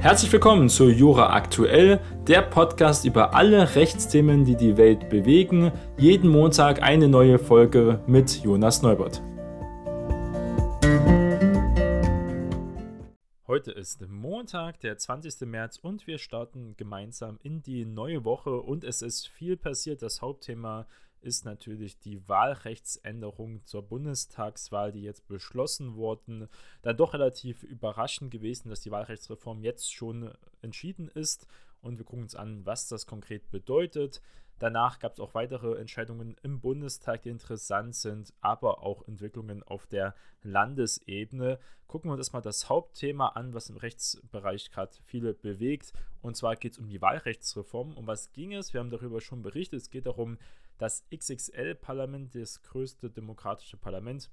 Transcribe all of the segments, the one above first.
Herzlich willkommen zu Jura Aktuell, der Podcast über alle Rechtsthemen, die die Welt bewegen. Jeden Montag eine neue Folge mit Jonas Neubert. Heute ist Montag, der 20. März und wir starten gemeinsam in die neue Woche und es ist viel passiert. Das Hauptthema ist natürlich die Wahlrechtsänderung zur Bundestagswahl, die jetzt beschlossen wurden. Dann doch relativ überraschend gewesen, dass die Wahlrechtsreform jetzt schon entschieden ist. Und wir gucken uns an, was das konkret bedeutet. Danach gab es auch weitere Entscheidungen im Bundestag, die interessant sind, aber auch Entwicklungen auf der Landesebene. Gucken wir uns erstmal das Hauptthema an, was im Rechtsbereich gerade viele bewegt. Und zwar geht es um die Wahlrechtsreform. Um was ging es? Wir haben darüber schon berichtet. Es geht darum, das XXL-Parlament, das größte demokratische Parlament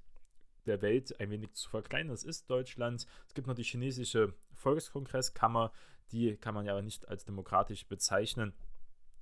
der Welt, ein wenig zu verkleinern. Das ist Deutschland. Es gibt noch die chinesische Volkskongresskammer, die kann man ja aber nicht als demokratisch bezeichnen.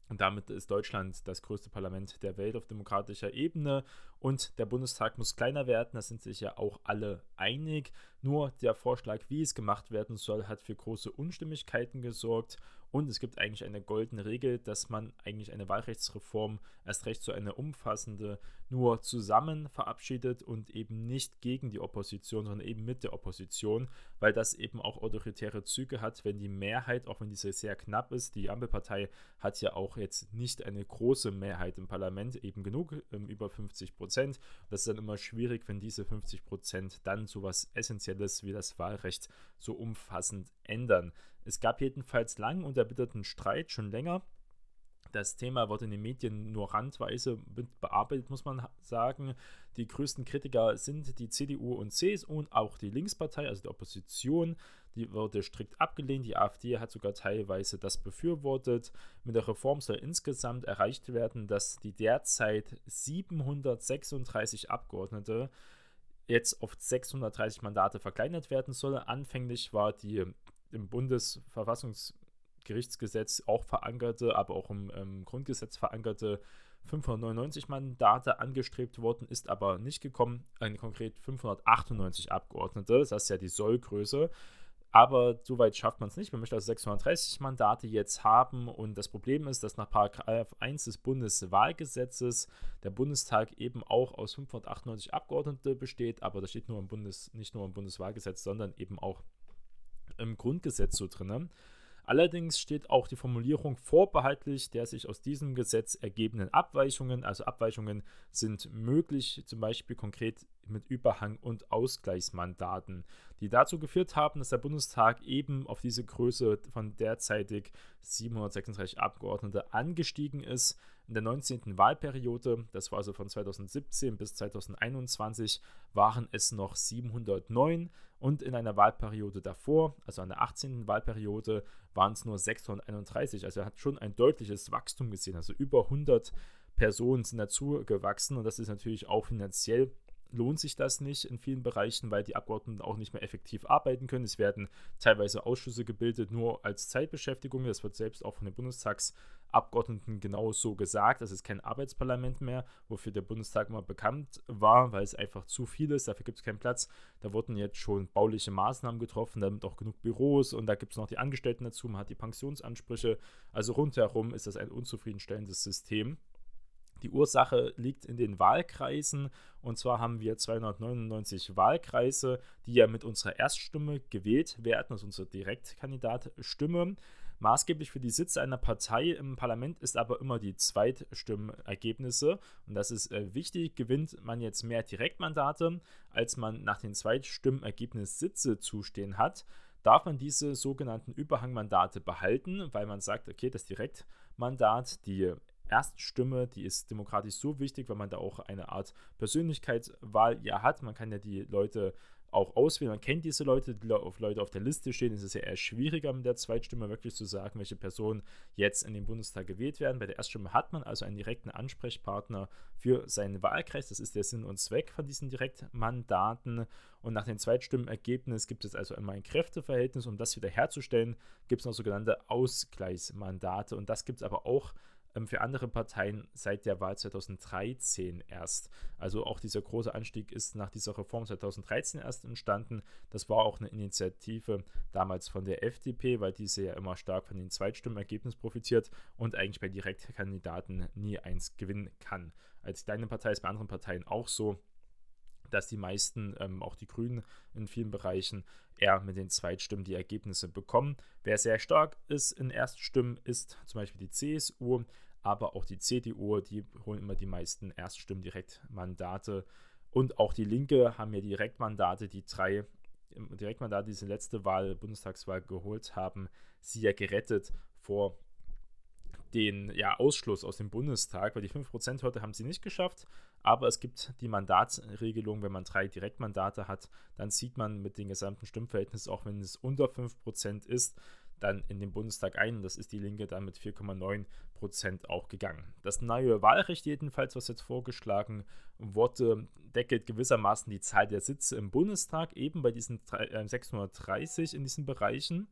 Und damit ist Deutschland das größte Parlament der Welt auf demokratischer Ebene. Und der Bundestag muss kleiner werden, da sind sich ja auch alle einig. Nur der Vorschlag, wie es gemacht werden soll, hat für große Unstimmigkeiten gesorgt. Und es gibt eigentlich eine goldene Regel, dass man eigentlich eine Wahlrechtsreform erst recht so eine umfassende nur zusammen verabschiedet und eben nicht gegen die Opposition, sondern eben mit der Opposition, weil das eben auch autoritäre Züge hat, wenn die Mehrheit, auch wenn diese sehr knapp ist, die Ampelpartei hat ja auch jetzt nicht eine große Mehrheit im Parlament, eben genug, ähm, über 50 Prozent. Das ist dann immer schwierig, wenn diese 50 Prozent dann so was Essentielles wie das Wahlrecht so umfassend ändern. Es gab jedenfalls lang und erbitterten Streit schon länger. Das Thema wurde in den Medien nur randweise bearbeitet, muss man sagen. Die größten Kritiker sind die CDU und CSU und auch die Linkspartei, also die Opposition. Die wurde strikt abgelehnt. Die AfD hat sogar teilweise das befürwortet. Mit der Reform soll insgesamt erreicht werden, dass die derzeit 736 Abgeordnete jetzt auf 630 Mandate verkleinert werden soll. Anfänglich war die im Bundesverfassungsgerichtsgesetz auch verankerte, aber auch im, im Grundgesetz verankerte 599 Mandate angestrebt worden, ist aber nicht gekommen. Ein konkret 598 Abgeordnete, das ist ja die Sollgröße. Aber soweit schafft man es nicht. Man möchte also 630 Mandate jetzt haben. Und das Problem ist, dass nach Paragraph 1 des Bundeswahlgesetzes der Bundestag eben auch aus 598 Abgeordnete besteht. Aber das steht nur im Bundes, nicht nur im Bundeswahlgesetz, sondern eben auch im Grundgesetz so drin. Allerdings steht auch die Formulierung vorbehaltlich der sich aus diesem Gesetz ergebenden Abweichungen. Also Abweichungen sind möglich, zum Beispiel konkret mit Überhang- und Ausgleichsmandaten, die dazu geführt haben, dass der Bundestag eben auf diese Größe von derzeitig 736 Abgeordnete angestiegen ist. In der 19. Wahlperiode, das war also von 2017 bis 2021, waren es noch 709 und in einer Wahlperiode davor, also an der 18. Wahlperiode, waren es nur 631. Also er hat schon ein deutliches Wachstum gesehen, also über 100 Personen sind dazu gewachsen und das ist natürlich auch finanziell lohnt sich das nicht in vielen Bereichen, weil die Abgeordneten auch nicht mehr effektiv arbeiten können. Es werden teilweise Ausschüsse gebildet, nur als Zeitbeschäftigung. Das wird selbst auch von den Bundestagsabgeordneten genau so gesagt. Das ist kein Arbeitsparlament mehr, wofür der Bundestag immer bekannt war, weil es einfach zu viel ist. Dafür gibt es keinen Platz. Da wurden jetzt schon bauliche Maßnahmen getroffen, damit auch genug Büros und da gibt es noch die Angestellten dazu. Man hat die Pensionsansprüche. Also rundherum ist das ein unzufriedenstellendes System. Die Ursache liegt in den Wahlkreisen und zwar haben wir 299 Wahlkreise, die ja mit unserer Erststimme gewählt werden, also unsere Direktkandidatstimme. Maßgeblich für die Sitze einer Partei im Parlament ist aber immer die Zweitstimmergebnisse. Und das ist äh, wichtig. Gewinnt man jetzt mehr Direktmandate, als man nach den Zweitstimmergebnis Sitze zustehen hat, darf man diese sogenannten Überhangmandate behalten, weil man sagt, okay, das Direktmandat, die Erststimme, die ist demokratisch so wichtig, weil man da auch eine Art Persönlichkeitswahl ja hat. Man kann ja die Leute auch auswählen. Man kennt diese Leute, die Leute auf der Liste stehen. Es ist ja eher schwieriger mit der Zweitstimme wirklich zu sagen, welche Personen jetzt in den Bundestag gewählt werden. Bei der Erststimme hat man also einen direkten Ansprechpartner für seinen Wahlkreis. Das ist der Sinn und Zweck von diesen Direktmandaten. Und nach dem Zweitstimmenergebnis gibt es also immer ein Kräfteverhältnis. Um das wiederherzustellen, gibt es noch sogenannte Ausgleichsmandate. Und das gibt es aber auch für andere Parteien seit der Wahl 2013 erst. Also auch dieser große Anstieg ist nach dieser Reform 2013 erst entstanden. Das war auch eine Initiative damals von der FDP, weil diese ja immer stark von den Zweitstimmenergebnissen profitiert und eigentlich bei Direktkandidaten nie eins gewinnen kann. Als kleine Partei ist bei anderen Parteien auch so dass die meisten, ähm, auch die Grünen in vielen Bereichen, eher mit den Zweitstimmen die Ergebnisse bekommen. Wer sehr stark ist in Erststimmen, ist zum Beispiel die CSU, aber auch die CDU, die holen immer die meisten Erststimmen Direktmandate. Und auch die Linke haben ja Direktmandate, die drei Direktmandate, die diese letzte Wahl, Bundestagswahl geholt haben, sie ja gerettet vor den ja, Ausschluss aus dem Bundestag, weil die 5%-Hürde haben sie nicht geschafft. Aber es gibt die Mandatsregelung, wenn man drei Direktmandate hat, dann sieht man mit dem gesamten Stimmverhältnis, auch wenn es unter 5% ist, dann in den Bundestag ein. Das ist die Linke dann mit 4,9% auch gegangen. Das neue Wahlrecht jedenfalls, was jetzt vorgeschlagen wurde, deckelt gewissermaßen die Zahl der Sitze im Bundestag, eben bei diesen 630 äh, in diesen Bereichen.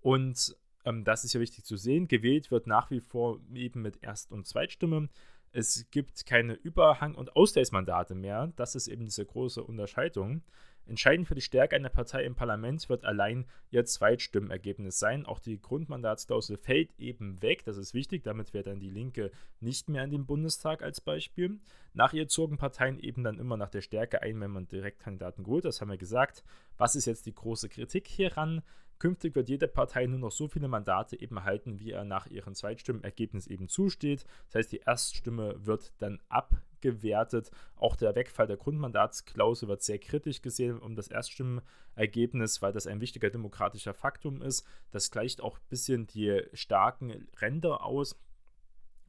Und ähm, das ist ja wichtig zu sehen. Gewählt wird nach wie vor eben mit Erst- und Zweitstimme. Es gibt keine Überhang- und Ausgleichsmandate mehr. Das ist eben diese große Unterscheidung. Entscheidend für die Stärke einer Partei im Parlament wird allein ihr Zweitstimmenergebnis sein. Auch die Grundmandatsklausel fällt eben weg. Das ist wichtig. Damit wäre dann die Linke nicht mehr in den Bundestag als Beispiel. Nach ihr zogen Parteien eben dann immer nach der Stärke ein, wenn man Direktkandidaten holt. Das haben wir gesagt. Was ist jetzt die große Kritik hieran? Künftig wird jede Partei nur noch so viele Mandate eben erhalten, wie er nach ihrem Zweitstimmenergebnis eben zusteht. Das heißt, die Erststimme wird dann abgewertet. Auch der Wegfall der Grundmandatsklausel wird sehr kritisch gesehen um das Erststimmenergebnis, weil das ein wichtiger demokratischer Faktum ist. Das gleicht auch ein bisschen die starken Ränder aus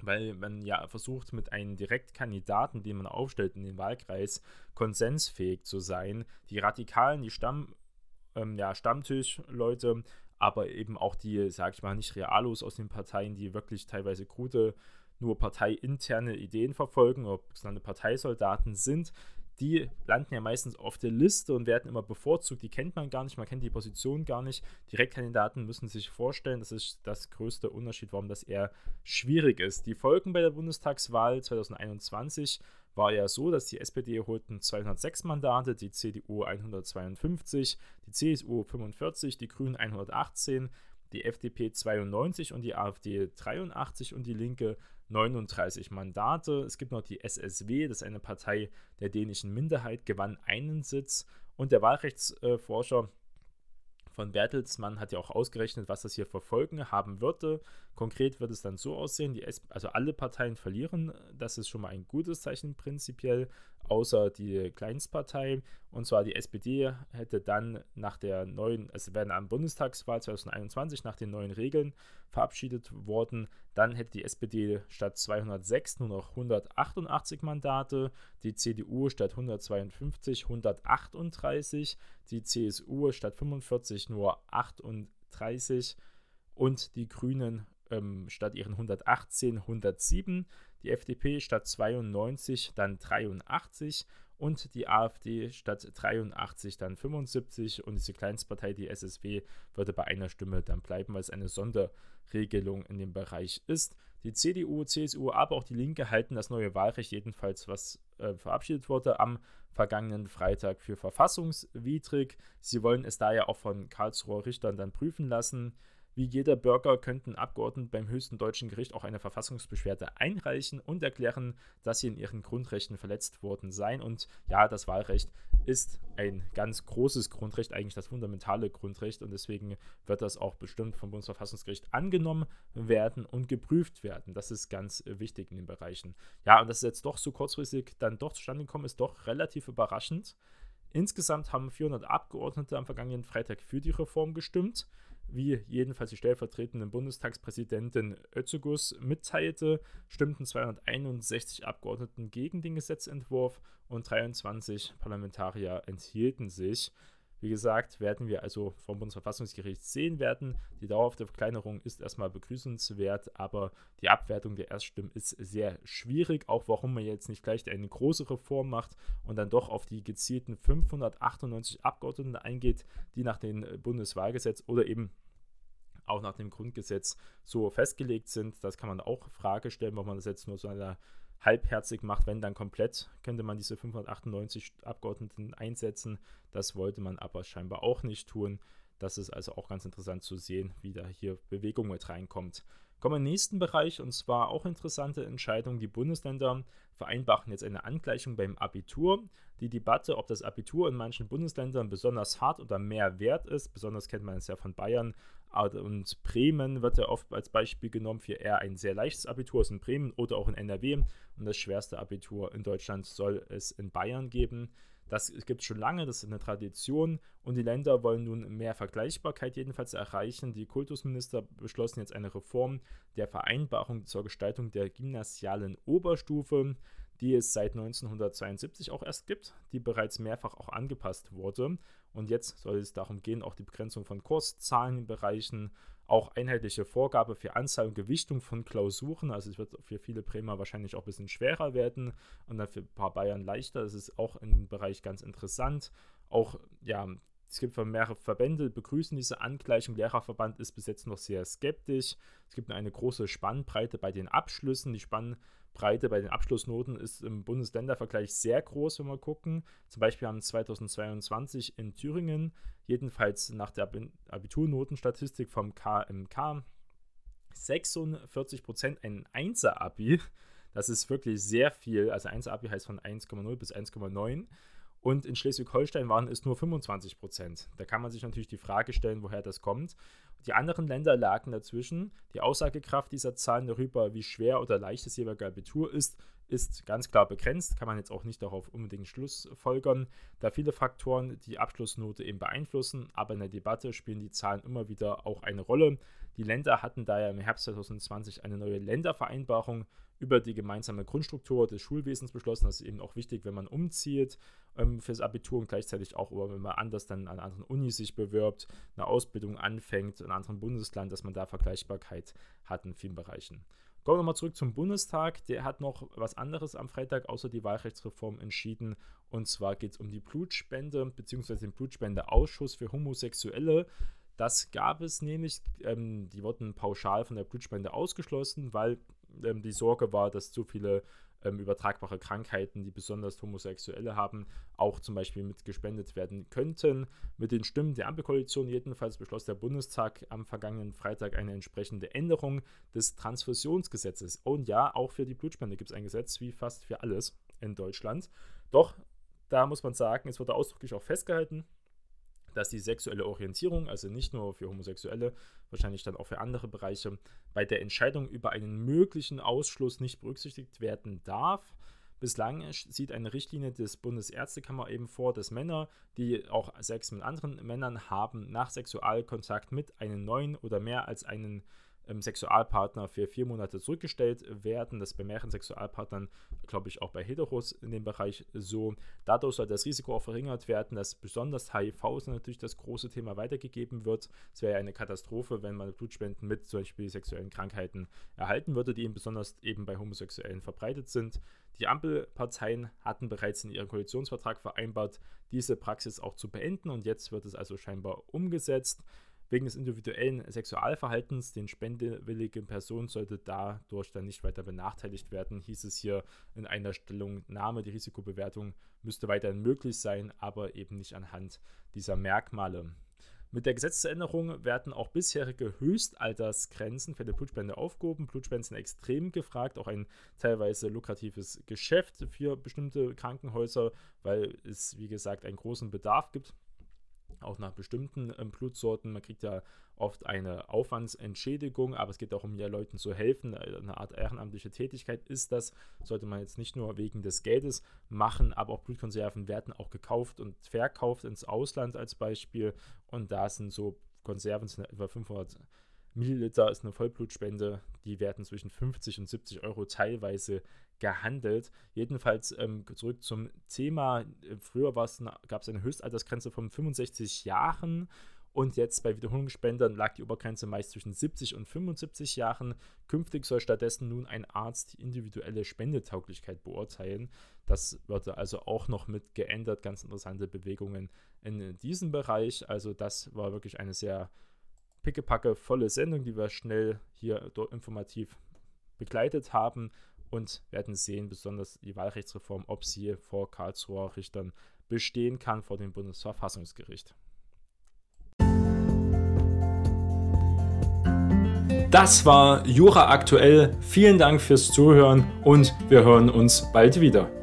weil man ja versucht, mit einem Direktkandidaten, den man aufstellt in den Wahlkreis, konsensfähig zu sein. Die Radikalen, die Stamm, ähm, ja, Stammtischleute, aber eben auch die, sag ich mal, nicht Realos aus den Parteien, die wirklich teilweise gute, nur parteiinterne Ideen verfolgen oder sogenannte Parteisoldaten sind, die landen ja meistens auf der Liste und werden immer bevorzugt. Die kennt man gar nicht, man kennt die Position gar nicht. Direktkandidaten müssen sich vorstellen, das ist das größte Unterschied, warum das eher schwierig ist. Die Folgen bei der Bundestagswahl 2021 war ja so, dass die SPD holten 206 Mandate, die CDU 152, die CSU 45, die Grünen 118, die FDP 92 und die AfD 83 und die Linke 39 Mandate. Es gibt noch die SSW, das ist eine Partei der dänischen Minderheit, gewann einen Sitz. Und der Wahlrechtsforscher von Bertelsmann hat ja auch ausgerechnet, was das hier für Folgen haben würde. Konkret wird es dann so aussehen, die also alle Parteien verlieren, das ist schon mal ein gutes Zeichen prinzipiell, außer die Kleinstpartei. Und zwar die SPD hätte dann nach der neuen, es werden am Bundestagswahl 2021 nach den neuen Regeln verabschiedet worden, dann hätte die SPD statt 206 nur noch 188 Mandate, die CDU statt 152 138, die CSU statt 45 nur 38 und die Grünen ähm, statt ihren 118 107 die FDP statt 92 dann 83 und die AfD statt 83 dann 75 und diese Kleinstpartei, die SSW, würde bei einer Stimme dann bleiben, weil es eine Sonderregelung in dem Bereich ist. Die CDU, CSU, aber auch die Linke halten das neue Wahlrecht jedenfalls, was äh, verabschiedet wurde, am vergangenen Freitag für verfassungswidrig. Sie wollen es daher auch von Karlsruher Richtern dann prüfen lassen. Wie jeder Bürger könnten Abgeordnete beim höchsten deutschen Gericht auch eine Verfassungsbeschwerde einreichen und erklären, dass sie in ihren Grundrechten verletzt worden seien. Und ja, das Wahlrecht ist ein ganz großes Grundrecht, eigentlich das fundamentale Grundrecht. Und deswegen wird das auch bestimmt vom Bundesverfassungsgericht angenommen werden und geprüft werden. Das ist ganz wichtig in den Bereichen. Ja, und dass es jetzt doch so kurzfristig dann doch zustande gekommen ist, doch relativ überraschend. Insgesamt haben 400 Abgeordnete am vergangenen Freitag für die Reform gestimmt wie jedenfalls die stellvertretende Bundestagspräsidentin Özegus mitteilte, stimmten 261 Abgeordneten gegen den Gesetzentwurf und 23 Parlamentarier enthielten sich. Wie gesagt, werden wir also vom Bundesverfassungsgericht sehen werden. Die dauerhafte Verkleinerung ist erstmal begrüßenswert, aber die Abwertung der Erststimmen ist sehr schwierig, auch warum man jetzt nicht gleich eine große Reform macht und dann doch auf die gezielten 598 Abgeordneten eingeht, die nach dem Bundeswahlgesetz oder eben auch nach dem Grundgesetz so festgelegt sind. Das kann man auch Frage stellen, ob man das jetzt nur so eine halbherzig macht, wenn dann komplett, könnte man diese 598 Abgeordneten einsetzen. Das wollte man aber scheinbar auch nicht tun. Das ist also auch ganz interessant zu sehen, wie da hier Bewegung mit reinkommt. Kommen wir im nächsten Bereich und zwar auch interessante Entscheidung. Die Bundesländer vereinbaren jetzt eine Angleichung beim Abitur. Die Debatte, ob das Abitur in manchen Bundesländern besonders hart oder mehr wert ist, besonders kennt man es ja von Bayern und Bremen, wird ja oft als Beispiel genommen für eher ein sehr leichtes Abitur ist in Bremen oder auch in NRW. Und das schwerste Abitur in Deutschland soll es in Bayern geben. Das gibt es schon lange, das ist eine Tradition und die Länder wollen nun mehr Vergleichbarkeit jedenfalls erreichen. Die Kultusminister beschlossen jetzt eine Reform der Vereinbarung zur Gestaltung der gymnasialen Oberstufe, die es seit 1972 auch erst gibt, die bereits mehrfach auch angepasst wurde. Und jetzt soll es darum gehen, auch die Begrenzung von Kurszahlen in Bereichen auch einheitliche Vorgabe für Anzahl und Gewichtung von Klausuren. Also es wird für viele Bremer wahrscheinlich auch ein bisschen schwerer werden und dann für ein paar Bayern leichter. Das ist auch im Bereich ganz interessant. Auch, ja, es gibt mehrere Verbände, begrüßen diese Angleichung. Lehrerverband ist bis jetzt noch sehr skeptisch. Es gibt eine große Spannbreite bei den Abschlüssen. Die Spannbreite Breite bei den Abschlussnoten ist im Bundesländervergleich sehr groß, wenn wir gucken. Zum Beispiel haben 2022 in Thüringen, jedenfalls nach der Abiturnotenstatistik vom KMK, 46 ein 1er-Abi. Das ist wirklich sehr viel. Also 1er-Abi heißt von 1,0 bis 1,9. Und in Schleswig-Holstein waren es nur 25 Prozent. Da kann man sich natürlich die Frage stellen, woher das kommt. Die anderen Länder lagen dazwischen. Die Aussagekraft dieser Zahlen darüber, wie schwer oder leicht das jeweilige Abitur ist, ist ganz klar begrenzt. Kann man jetzt auch nicht darauf unbedingt Schlussfolgern, da viele Faktoren die Abschlussnote eben beeinflussen. Aber in der Debatte spielen die Zahlen immer wieder auch eine Rolle. Die Länder hatten daher im Herbst 2020 eine neue Ländervereinbarung über die gemeinsame Grundstruktur des Schulwesens beschlossen. Das ist eben auch wichtig, wenn man umzieht ähm, fürs Abitur und gleichzeitig auch, wenn man anders dann an anderen Unis sich bewirbt, eine Ausbildung anfängt in einem anderen Bundesland, dass man da Vergleichbarkeit hat in vielen Bereichen. Kommen wir nochmal zurück zum Bundestag. Der hat noch was anderes am Freitag außer die Wahlrechtsreform entschieden. Und zwar geht es um die Blutspende bzw. den Blutspendeausschuss für Homosexuelle. Das gab es nämlich, ähm, die wurden pauschal von der Blutspende ausgeschlossen, weil ähm, die Sorge war, dass zu viele ähm, übertragbare Krankheiten, die besonders Homosexuelle haben, auch zum Beispiel mitgespendet werden könnten. Mit den Stimmen der Ampelkoalition jedenfalls beschloss der Bundestag am vergangenen Freitag eine entsprechende Änderung des Transfusionsgesetzes. Und ja, auch für die Blutspende gibt es ein Gesetz, wie fast für alles in Deutschland. Doch da muss man sagen, es wurde ausdrücklich auch festgehalten, dass die sexuelle Orientierung, also nicht nur für Homosexuelle, wahrscheinlich dann auch für andere Bereiche, bei der Entscheidung über einen möglichen Ausschluss nicht berücksichtigt werden darf. Bislang sieht eine Richtlinie des Bundesärztekammer eben vor, dass Männer, die auch Sex mit anderen Männern haben, nach Sexualkontakt mit einem neuen oder mehr als einen ähm, Sexualpartner für vier Monate zurückgestellt werden. Das ist bei mehreren Sexualpartnern, glaube ich, auch bei Heteros in dem Bereich so. Dadurch soll das Risiko auch verringert werden, dass besonders HIV natürlich das große Thema weitergegeben wird. Es wäre ja eine Katastrophe, wenn man Blutspenden mit zum Beispiel sexuellen Krankheiten erhalten würde, die eben besonders eben bei Homosexuellen verbreitet sind. Die Ampelparteien hatten bereits in ihrem Koalitionsvertrag vereinbart, diese Praxis auch zu beenden und jetzt wird es also scheinbar umgesetzt. Wegen des individuellen Sexualverhaltens, den spendewilligen Personen sollte dadurch dann nicht weiter benachteiligt werden, hieß es hier in einer Stellungnahme. Die Risikobewertung müsste weiterhin möglich sein, aber eben nicht anhand dieser Merkmale. Mit der Gesetzesänderung werden auch bisherige Höchstaltersgrenzen für die Blutspende aufgehoben. Blutspenden sind extrem gefragt, auch ein teilweise lukratives Geschäft für bestimmte Krankenhäuser, weil es, wie gesagt, einen großen Bedarf gibt auch nach bestimmten ähm, Blutsorten. Man kriegt ja oft eine Aufwandsentschädigung, aber es geht auch um ja Leuten zu helfen. Äh, eine Art ehrenamtliche Tätigkeit ist das. Sollte man jetzt nicht nur wegen des Geldes machen, aber auch Blutkonserven werden auch gekauft und verkauft ins Ausland als Beispiel. Und da sind so Konserven sind etwa 500 Milliliter ist eine Vollblutspende. Die werden zwischen 50 und 70 Euro teilweise gehandelt. Jedenfalls ähm, zurück zum Thema. Früher gab es eine Höchstaltersgrenze von 65 Jahren und jetzt bei Wiederholungsspendern lag die Obergrenze meist zwischen 70 und 75 Jahren. Künftig soll stattdessen nun ein Arzt die individuelle Spendetauglichkeit beurteilen. Das wird also auch noch mit geändert. Ganz interessante Bewegungen in diesem Bereich. Also das war wirklich eine sehr pickepacke volle Sendung, die wir schnell hier informativ begleitet haben und werden sehen, besonders die Wahlrechtsreform, ob sie vor Karlsruher Richtern bestehen kann vor dem Bundesverfassungsgericht. Das war Jura aktuell. Vielen Dank fürs Zuhören und wir hören uns bald wieder.